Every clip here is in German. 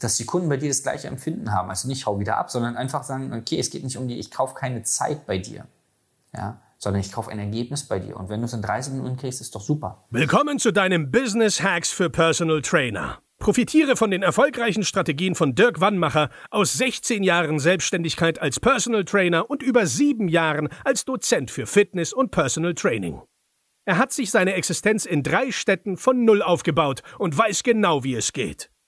dass die Kunden bei dir das gleiche Empfinden haben. Also nicht hau wieder ab, sondern einfach sagen, okay, es geht nicht um die, ich kaufe keine Zeit bei dir. Ja, sondern ich kaufe ein Ergebnis bei dir. Und wenn du es in 30 Minuten kriegst, ist doch super. Willkommen zu deinem Business Hacks für Personal Trainer. Profitiere von den erfolgreichen Strategien von Dirk Wannmacher aus 16 Jahren Selbstständigkeit als Personal Trainer und über sieben Jahren als Dozent für Fitness und Personal Training. Er hat sich seine Existenz in drei Städten von Null aufgebaut und weiß genau, wie es geht.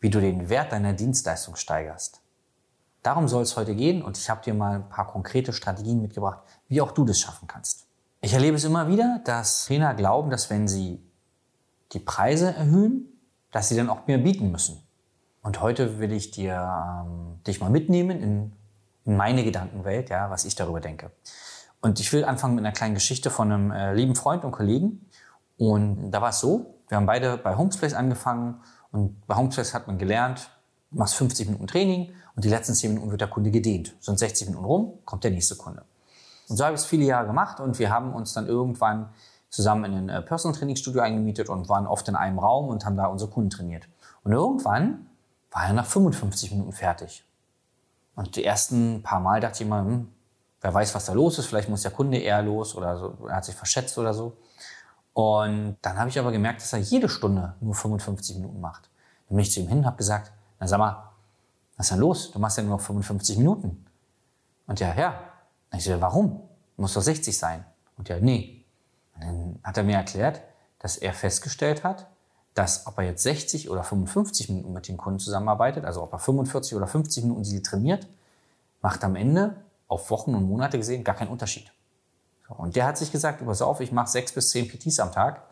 wie du den Wert deiner Dienstleistung steigerst. Darum soll es heute gehen und ich habe dir mal ein paar konkrete Strategien mitgebracht, wie auch du das schaffen kannst. Ich erlebe es immer wieder, dass Trainer glauben, dass wenn sie die Preise erhöhen, dass sie dann auch mehr bieten müssen. Und heute will ich dir ähm, dich mal mitnehmen in, in meine Gedankenwelt, ja, was ich darüber denke. Und ich will anfangen mit einer kleinen Geschichte von einem äh, lieben Freund und Kollegen. Und da war es so, wir haben beide bei Homesplace angefangen und bei Homespace hat man gelernt, du machst 50 Minuten Training und die letzten 10 Minuten wird der Kunde gedehnt. Sind 60 Minuten rum, kommt der nächste Kunde. Und so habe ich es viele Jahre gemacht und wir haben uns dann irgendwann zusammen in ein äh, Personal Training Studio eingemietet und waren oft in einem Raum und haben da unsere Kunden trainiert. Und irgendwann war er nach 55 Minuten fertig. Und die ersten paar Mal dachte ich immer, hm, wer weiß, was da los ist, vielleicht muss der Kunde eher los oder so, er hat sich verschätzt oder so. Und dann habe ich aber gemerkt, dass er jede Stunde nur 55 Minuten macht. Dann bin ich zu ihm hin und habe gesagt, na sag mal, was ist denn los? Du machst ja nur noch 55 Minuten. Und ja, ja. Und ich so, warum? Muss doch 60 sein. Und ja, nee. Und dann hat er mir erklärt, dass er festgestellt hat, dass ob er jetzt 60 oder 55 Minuten mit den Kunden zusammenarbeitet, also ob er 45 oder 50 Minuten sie trainiert, macht am Ende auf Wochen und Monate gesehen gar keinen Unterschied. Und der hat sich gesagt, pass auf, ich mache sechs bis zehn PTs am Tag.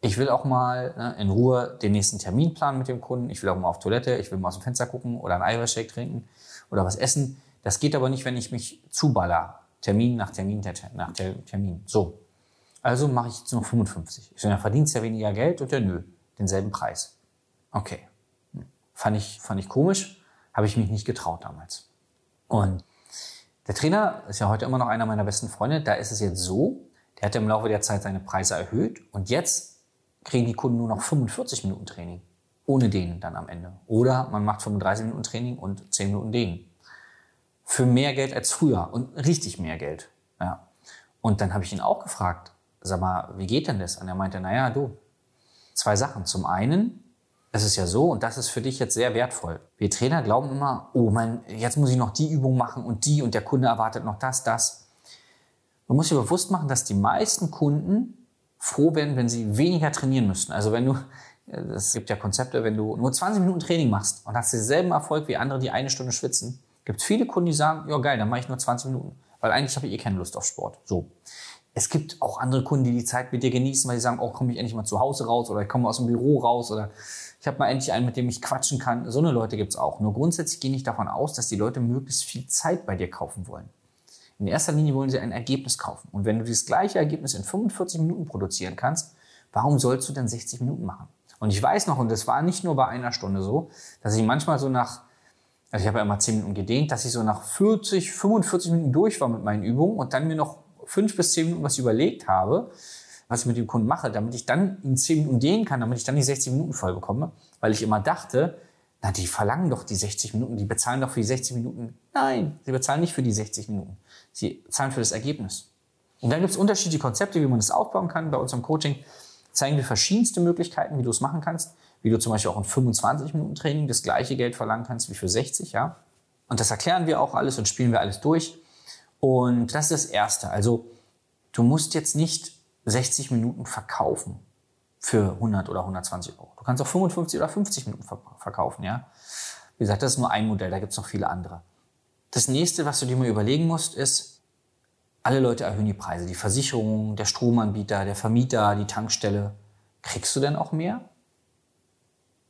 Ich will auch mal ne, in Ruhe den nächsten Termin planen mit dem Kunden. Ich will auch mal auf Toilette, ich will mal aus dem Fenster gucken oder einen Eiweißshake trinken oder was essen. Das geht aber nicht, wenn ich mich zuballer. Termin nach Termin nach Termin. So. Also mache ich jetzt nur 55. Ich so, dann verdienst ja weniger Geld und ja nö, denselben Preis. Okay. Hm. Fand ich, fand ich komisch, habe ich mich nicht getraut damals. Und der Trainer ist ja heute immer noch einer meiner besten Freunde. Da ist es jetzt so, der hat im Laufe der Zeit seine Preise erhöht und jetzt kriegen die Kunden nur noch 45 Minuten Training. Ohne denen dann am Ende. Oder man macht 35 Minuten Training und 10 Minuten denen. Für mehr Geld als früher und richtig mehr Geld. Ja. Und dann habe ich ihn auch gefragt, sag mal, wie geht denn das? Und er meinte, naja, du, zwei Sachen. Zum einen es ist ja so, und das ist für dich jetzt sehr wertvoll. Wir Trainer glauben immer, oh mein, jetzt muss ich noch die Übung machen und die und der Kunde erwartet noch das, das. Man muss sich bewusst machen, dass die meisten Kunden froh werden, wenn sie weniger trainieren müssen. Also wenn du, es gibt ja Konzepte, wenn du nur 20 Minuten Training machst und hast denselben Erfolg wie andere, die eine Stunde schwitzen, gibt es viele Kunden, die sagen, ja geil, dann mache ich nur 20 Minuten, weil eigentlich habe ich eh keine Lust auf Sport. So. Es gibt auch andere Kunden, die die Zeit mit dir genießen, weil sie sagen, oh, komme ich endlich mal zu Hause raus oder ich komme aus dem Büro raus oder ich habe mal endlich einen, mit dem ich quatschen kann. So eine Leute gibt's auch. Nur grundsätzlich gehe ich davon aus, dass die Leute möglichst viel Zeit bei dir kaufen wollen. In erster Linie wollen sie ein Ergebnis kaufen. Und wenn du dieses gleiche Ergebnis in 45 Minuten produzieren kannst, warum sollst du denn 60 Minuten machen? Und ich weiß noch, und das war nicht nur bei einer Stunde so, dass ich manchmal so nach, also ich habe ja immer 10 Minuten gedehnt, dass ich so nach 40, 45 Minuten durch war mit meinen Übungen und dann mir noch 5 bis 10 Minuten was überlegt habe was ich mit dem Kunden mache, damit ich dann in 10 Minuten dehnen kann, damit ich dann die 60 Minuten voll bekomme, weil ich immer dachte, na, die verlangen doch die 60 Minuten, die bezahlen doch für die 60 Minuten. Nein, sie bezahlen nicht für die 60 Minuten. Sie zahlen für das Ergebnis. Und dann gibt es unterschiedliche Konzepte, wie man das aufbauen kann. Bei unserem Coaching zeigen wir verschiedenste Möglichkeiten, wie du es machen kannst. Wie du zum Beispiel auch in 25 Minuten Training das gleiche Geld verlangen kannst wie für 60, ja. Und das erklären wir auch alles und spielen wir alles durch. Und das ist das Erste. Also, du musst jetzt nicht 60 Minuten verkaufen für 100 oder 120 Euro. Du kannst auch 55 oder 50 Minuten verkaufen, ja. Wie gesagt, das ist nur ein Modell, da gibt es noch viele andere. Das nächste, was du dir mal überlegen musst, ist, alle Leute erhöhen die Preise. Die Versicherung, der Stromanbieter, der Vermieter, die Tankstelle. Kriegst du denn auch mehr?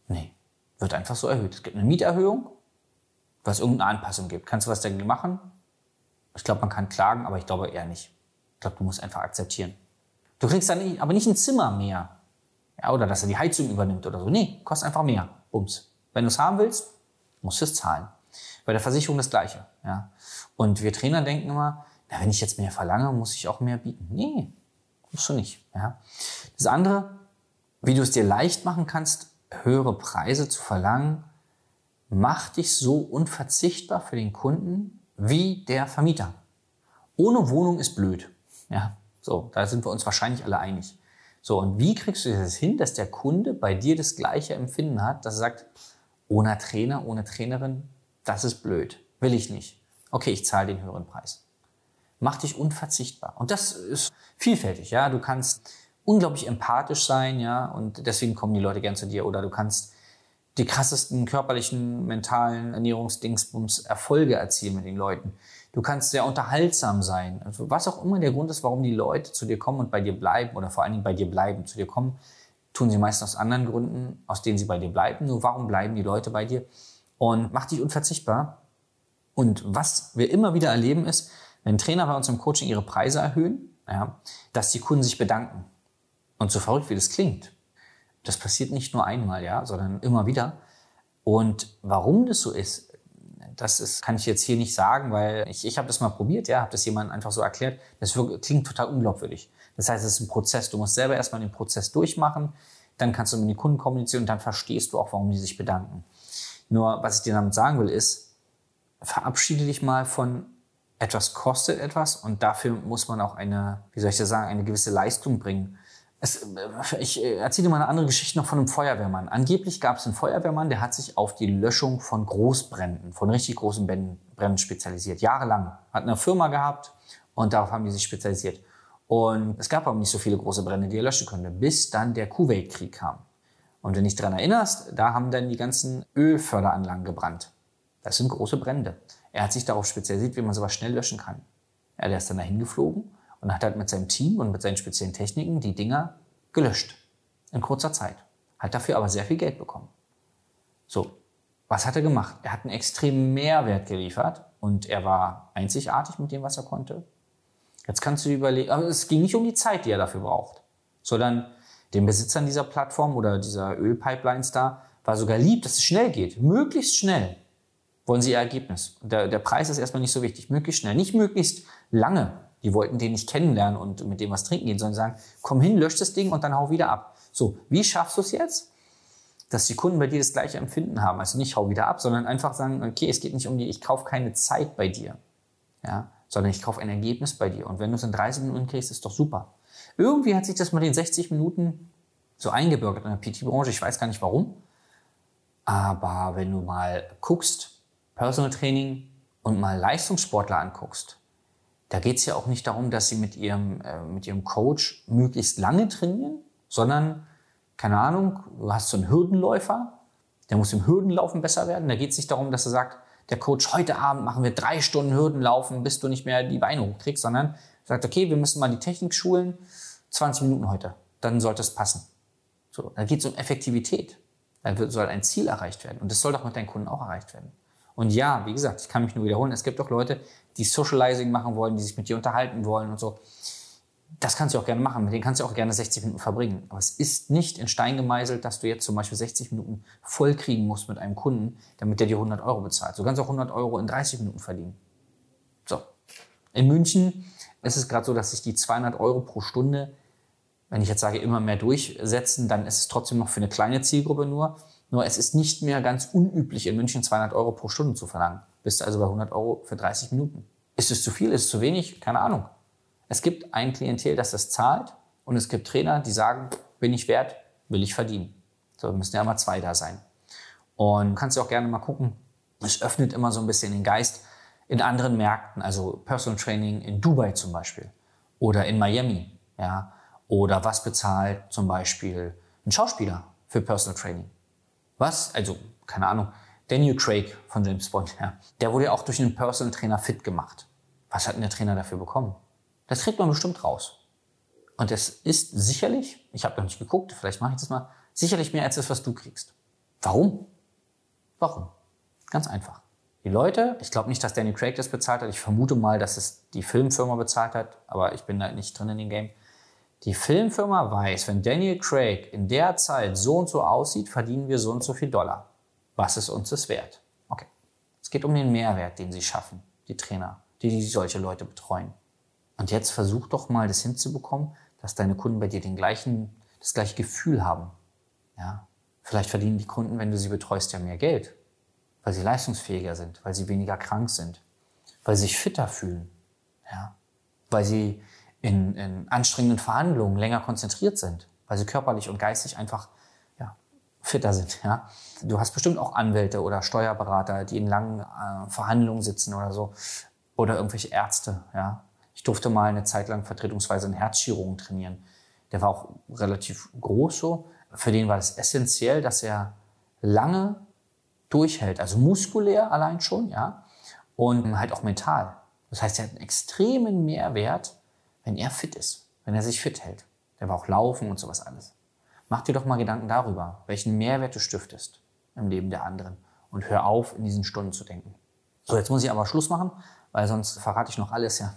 Nee, wird einfach so erhöht. Es gibt eine Mieterhöhung, was irgendeine Anpassung gibt. Kannst du was dagegen machen? Ich glaube, man kann klagen, aber ich glaube eher nicht. Ich glaube, du musst einfach akzeptieren. Du kriegst dann aber nicht ein Zimmer mehr. Ja, oder dass er die Heizung übernimmt oder so. Nee, kostet einfach mehr. Bums. Wenn du es haben willst, musst du es zahlen. Bei der Versicherung das Gleiche. Ja. Und wir Trainer denken immer, na, wenn ich jetzt mehr verlange, muss ich auch mehr bieten. Nee, musst du nicht. Ja. Das andere, wie du es dir leicht machen kannst, höhere Preise zu verlangen, mach dich so unverzichtbar für den Kunden wie der Vermieter. Ohne Wohnung ist blöd. Ja, so, da sind wir uns wahrscheinlich alle einig. So, und wie kriegst du das hin, dass der Kunde bei dir das gleiche Empfinden hat, dass er sagt, ohne Trainer, ohne Trainerin, das ist blöd, will ich nicht. Okay, ich zahle den höheren Preis. Mach dich unverzichtbar. Und das ist vielfältig, ja. Du kannst unglaublich empathisch sein, ja, und deswegen kommen die Leute gern zu dir. Oder du kannst die krassesten körperlichen, mentalen Ernährungsdingsbums Erfolge erzielen mit den Leuten. Du kannst sehr unterhaltsam sein. Also was auch immer der Grund ist, warum die Leute zu dir kommen und bei dir bleiben oder vor allen Dingen bei dir bleiben, zu dir kommen, tun sie meist aus anderen Gründen, aus denen sie bei dir bleiben. Nur warum bleiben die Leute bei dir? Und mach dich unverzichtbar. Und was wir immer wieder erleben ist, wenn Trainer bei uns im Coaching ihre Preise erhöhen, ja, dass die Kunden sich bedanken. Und so verrückt wie das klingt, das passiert nicht nur einmal, ja, sondern immer wieder. Und warum das so ist, das ist, kann ich jetzt hier nicht sagen, weil ich, ich habe das mal probiert, ja, habe das jemandem einfach so erklärt. Das klingt total unglaubwürdig. Das heißt, es ist ein Prozess. Du musst selber erstmal den Prozess durchmachen, dann kannst du mit den Kunden kommunizieren und dann verstehst du auch, warum die sich bedanken. Nur, was ich dir damit sagen will, ist, verabschiede dich mal von etwas kostet etwas und dafür muss man auch eine, wie soll ich das sagen, eine gewisse Leistung bringen. Es, äh, ich äh, erzähle dir mal eine andere Geschichte noch von einem Feuerwehrmann. Angeblich gab es einen Feuerwehrmann, der hat sich auf die Löschung von Großbränden, von richtig großen Bränden spezialisiert. Jahrelang. Hat eine Firma gehabt und darauf haben die sich spezialisiert. Und es gab aber nicht so viele große Brände, die er löschen konnte, bis dann der Kuwait-Krieg kam. Und wenn du dich daran erinnerst, da haben dann die ganzen Ölförderanlagen gebrannt. Das sind große Brände. Er hat sich darauf spezialisiert, wie man sowas schnell löschen kann. Der ist dann dahin geflogen und hat halt mit seinem Team und mit seinen speziellen Techniken die Dinger gelöscht. In kurzer Zeit. Hat dafür aber sehr viel Geld bekommen. So, was hat er gemacht? Er hat einen extremen Mehrwert geliefert und er war einzigartig mit dem, was er konnte. Jetzt kannst du dir überlegen, aber es ging nicht um die Zeit, die er dafür braucht, sondern den Besitzern dieser Plattform oder dieser Ölpipelines da war sogar lieb, dass es schnell geht. Möglichst schnell wollen sie ihr Ergebnis. Der, der Preis ist erstmal nicht so wichtig. Möglichst schnell. Nicht möglichst lange. Die wollten den nicht kennenlernen und mit dem was trinken gehen, sondern sagen, komm hin, lösch das Ding und dann hau wieder ab. So, wie schaffst du es jetzt? Dass die Kunden bei dir das gleiche Empfinden haben. Also nicht hau wieder ab, sondern einfach sagen, okay, es geht nicht um die, ich kaufe keine Zeit bei dir. Ja, sondern ich kaufe ein Ergebnis bei dir. Und wenn du es in 30 Minuten kriegst, ist doch super. Irgendwie hat sich das mit den 60 Minuten so eingebürgert in der PT-Branche. Ich weiß gar nicht warum. Aber wenn du mal guckst, Personal Training und mal Leistungssportler anguckst, da geht es ja auch nicht darum, dass sie mit ihrem, äh, mit ihrem Coach möglichst lange trainieren, sondern, keine Ahnung, du hast so einen Hürdenläufer, der muss im Hürdenlaufen besser werden. Da geht es nicht darum, dass er sagt, der Coach, heute Abend machen wir drei Stunden Hürdenlaufen, bis du nicht mehr die Beine hochkriegst, sondern sagt, okay, wir müssen mal die Technik schulen, 20 Minuten heute, dann sollte es passen. So, da geht es um Effektivität. Da soll ein Ziel erreicht werden. Und das soll doch mit deinen Kunden auch erreicht werden. Und ja, wie gesagt, ich kann mich nur wiederholen, es gibt auch Leute, die Socializing machen wollen, die sich mit dir unterhalten wollen und so. Das kannst du auch gerne machen, mit denen kannst du auch gerne 60 Minuten verbringen. Aber es ist nicht in Stein gemeißelt, dass du jetzt zum Beispiel 60 Minuten voll kriegen musst mit einem Kunden, damit der dir 100 Euro bezahlt. Du kannst auch 100 Euro in 30 Minuten verdienen. So. In München ist es gerade so, dass sich die 200 Euro pro Stunde, wenn ich jetzt sage, immer mehr durchsetzen, dann ist es trotzdem noch für eine kleine Zielgruppe nur. Nur es ist nicht mehr ganz unüblich, in München 200 Euro pro Stunde zu verlangen. Bist du also bei 100 Euro für 30 Minuten. Ist es zu viel? Ist es zu wenig? Keine Ahnung. Es gibt ein Klientel, das das zahlt und es gibt Trainer, die sagen, bin ich wert, will ich verdienen. So müssen ja immer zwei da sein. Und du kannst auch gerne mal gucken. Es öffnet immer so ein bisschen den Geist in anderen Märkten, also Personal Training in Dubai zum Beispiel oder in Miami, ja, oder was bezahlt zum Beispiel ein Schauspieler für Personal Training. Was? Also, keine Ahnung. Daniel Craig von James Bond, ja. Der wurde ja auch durch einen Personal Trainer fit gemacht. Was hat denn der Trainer dafür bekommen? Das kriegt man bestimmt raus. Und es ist sicherlich, ich habe noch nicht geguckt, vielleicht mache ich das mal, sicherlich mehr als das, was du kriegst. Warum? Warum? Ganz einfach. Die Leute, ich glaube nicht, dass Danny Craig das bezahlt hat. Ich vermute mal, dass es die Filmfirma bezahlt hat, aber ich bin da nicht drin in dem Game. Die Filmfirma weiß, wenn Daniel Craig in der Zeit so und so aussieht, verdienen wir so und so viel Dollar. Was ist uns das wert? Okay. Es geht um den Mehrwert, den sie schaffen, die Trainer, die, die solche Leute betreuen. Und jetzt versuch doch mal, das hinzubekommen, dass deine Kunden bei dir den gleichen, das gleiche Gefühl haben. Ja. Vielleicht verdienen die Kunden, wenn du sie betreust, ja mehr Geld weil sie leistungsfähiger sind, weil sie weniger krank sind, weil sie sich fitter fühlen, ja? weil sie in, in anstrengenden Verhandlungen länger konzentriert sind, weil sie körperlich und geistig einfach ja, fitter sind. Ja? Du hast bestimmt auch Anwälte oder Steuerberater, die in langen äh, Verhandlungen sitzen oder so, oder irgendwelche Ärzte. Ja? Ich durfte mal eine Zeit lang vertretungsweise eine Herzchirurgen trainieren. Der war auch relativ groß so. Für den war es essentiell, dass er lange durchhält. Also muskulär allein schon, ja, und halt auch mental. Das heißt, er hat einen extremen Mehrwert, wenn er fit ist, wenn er sich fit hält. Der war auch laufen und sowas alles. Mach dir doch mal Gedanken darüber, welchen Mehrwert du stiftest im Leben der anderen und hör auf, in diesen Stunden zu denken. So, jetzt muss ich aber Schluss machen, weil sonst verrate ich noch alles, ja.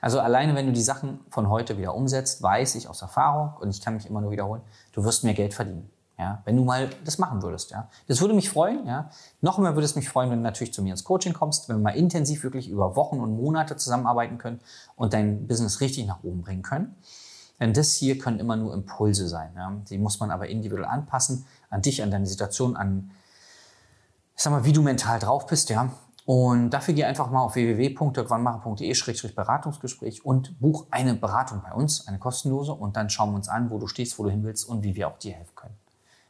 Also alleine, wenn du die Sachen von heute wieder umsetzt, weiß ich aus Erfahrung und ich kann mich immer nur wiederholen, du wirst mehr Geld verdienen. Ja, wenn du mal das machen würdest, ja. Das würde mich freuen, ja. Noch mehr würde es mich freuen, wenn du natürlich zu mir ins Coaching kommst, wenn wir mal intensiv wirklich über Wochen und Monate zusammenarbeiten können und dein Business richtig nach oben bringen können. Denn das hier können immer nur Impulse sein. Ja. Die muss man aber individuell anpassen, an dich, an deine Situation, an, ich sag mal, wie du mental drauf bist, ja. Und dafür geh einfach mal auf www.dirkwannmacher.de-beratungsgespräch und buch eine Beratung bei uns, eine kostenlose, und dann schauen wir uns an, wo du stehst, wo du hin willst und wie wir auch dir helfen können.